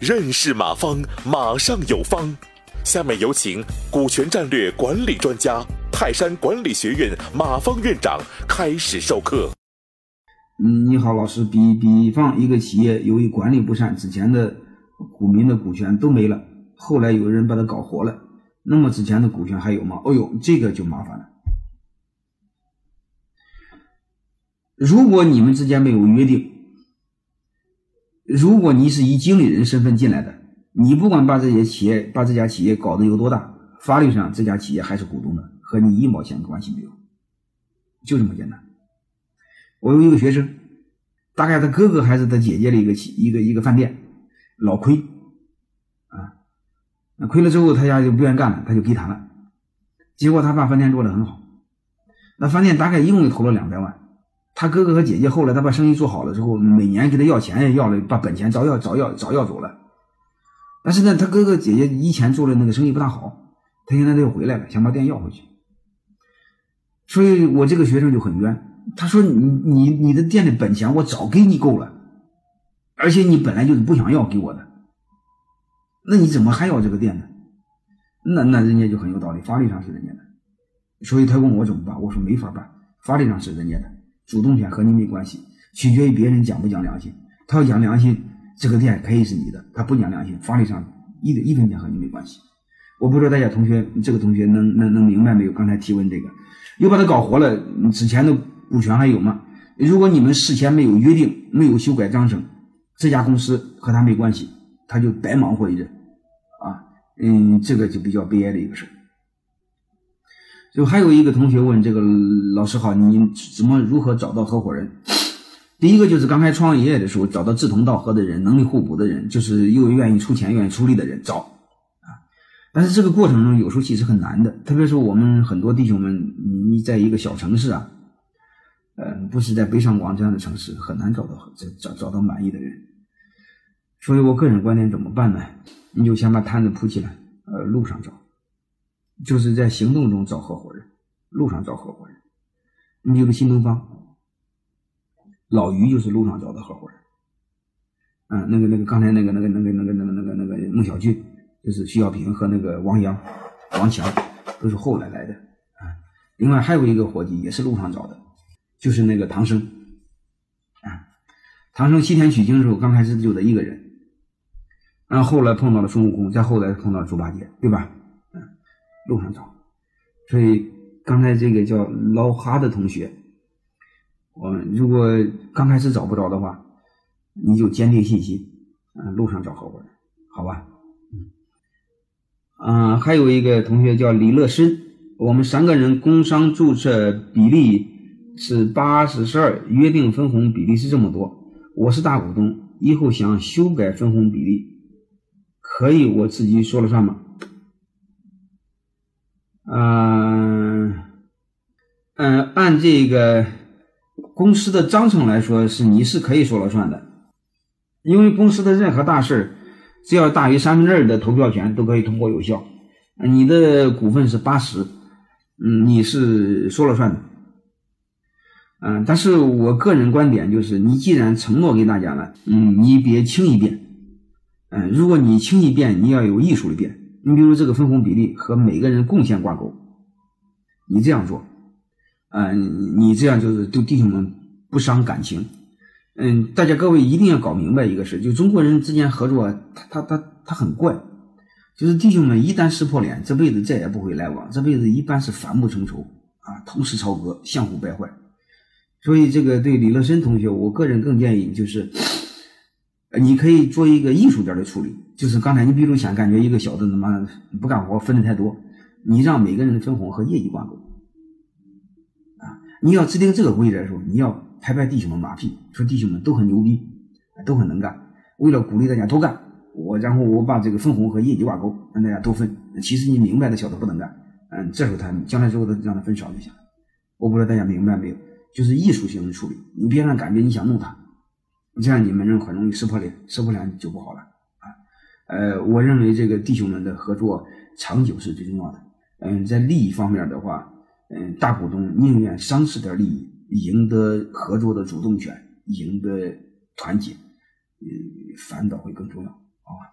认识马方，马上有方。下面有请股权战略管理专家、泰山管理学院马方院长开始授课。嗯，你好，老师。比比方一个企业由于管理不善，之前的股民的股权都没了，后来有人把它搞活了，那么之前的股权还有吗？哦呦，这个就麻烦了。如果你们之间没有约定，如果你是以经理人身份进来的，你不管把这些企业把这家企业搞得有多大，法律上这家企业还是股东的，和你一毛钱关系没有，就这么简单。我有一个学生，大概他哥哥还是他姐姐的一个一个一个饭店，老亏啊，那亏了之后，他家就不愿意干了，他就给他了。结果他把饭店做得很好，那饭店大概一共就投了两百万。他哥哥和姐姐后来他把生意做好了之后，每年给他要钱要了，把本钱早要早要早要走了。但是呢，他哥哥姐姐以前做的那个生意不大好，他现在他又回来了，想把店要回去。所以我这个学生就很冤，他说：“你你你的店的本钱我早给你够了，而且你本来就是不想要给我的，那你怎么还要这个店呢？”那那人家就很有道理，法律上是人家的，所以他问我怎么办，我说没法办，法律上是人家的，主动权和你没关系，取决于别人讲不讲良心，他要讲良心。这个店可以是你的，他不讲良心，法律上一一分钱和你没关系。我不知道大家同学，这个同学能能能明白没有？刚才提问这个，又把他搞活了，之前的股权还有吗？如果你们事前没有约定，没有修改章程，这家公司和他没关系，他就白忙活一阵啊。嗯，这个就比较悲哀的一个事就还有一个同学问这个老师好，你怎么如何找到合伙人？第一个就是刚开创业的时候，找到志同道合的人，能力互补的人，就是又愿意出钱、愿意出力的人找啊。但是这个过程中有时候其实很难的，特别是我们很多弟兄们，你在一个小城市啊，呃，不是在北上广这样的城市，很难找到找找找到满意的人。所以我个人观点怎么办呢？你就先把摊子铺起来，呃，路上找，就是在行动中找合伙人，路上找合伙人。你比如新东方。老于就是路上找的合伙人，嗯，那个那个刚才那个那个那个那个那个那个那个孟小俊，就是徐小平和那个王阳、王强，都是后来来的啊。另外还有一个伙计也是路上找的，就是那个唐僧啊。唐僧西天取经的时候，刚开始就他一个人，然后后来碰到了孙悟空，再后来碰到了猪八戒，对吧？路上找。所以刚才这个叫老哈的同学。我们如果刚开始找不着的话，你就坚定信心，嗯，路上找合伙人，好吧？嗯，还有一个同学叫李乐深，我们三个人工商注册比例是八十十二，约定分红比例是这么多，我是大股东，以后想修改分红比例，可以我自己说了算吗？嗯嗯，按这个。公司的章程来说，是你是可以说了算的，因为公司的任何大事只要大于三分之二的投票权，都可以通过有效。你的股份是八十，嗯，你是说了算的。嗯，但是我个人观点就是，你既然承诺给大家了，嗯，你别轻易变。嗯，如果你轻易变，你要有艺术的变。你比如这个分红比例和每个人贡献挂钩，你这样做。嗯，你这样就是对弟兄们不伤感情。嗯，大家各位一定要搞明白一个事，就中国人之间合作，他他他他很怪，就是弟兄们一旦撕破脸，这辈子再也不会来往，这辈子一般是反目成仇啊，同室操戈，相互败坏。所以这个对李乐深同学，我个人更建议就是，你可以做一个艺术点的处理，就是刚才你比如想感觉一个小子他妈不干活分的太多，你让每个人的分红和业绩挂钩啊。你要制定这个规则的时候，你要拍拍弟兄们马屁，说弟兄们都很牛逼，都很能干。为了鼓励大家多干，我然后我把这个分红和业绩挂钩，让大家都分。其实你明白的小子不能干，嗯，这时候他将来之后他让他分少就行。我不知道大家明白没有？就是艺术性的处理，你别让感觉你想弄他，这样你们人很容易撕破脸，撕破脸就不好了啊。呃，我认为这个弟兄们的合作长久是最重要的。嗯，在利益方面的话。嗯，大股东宁愿丧失点利益，赢得合作的主动权，赢得团结，嗯，反倒会更重要，好吧？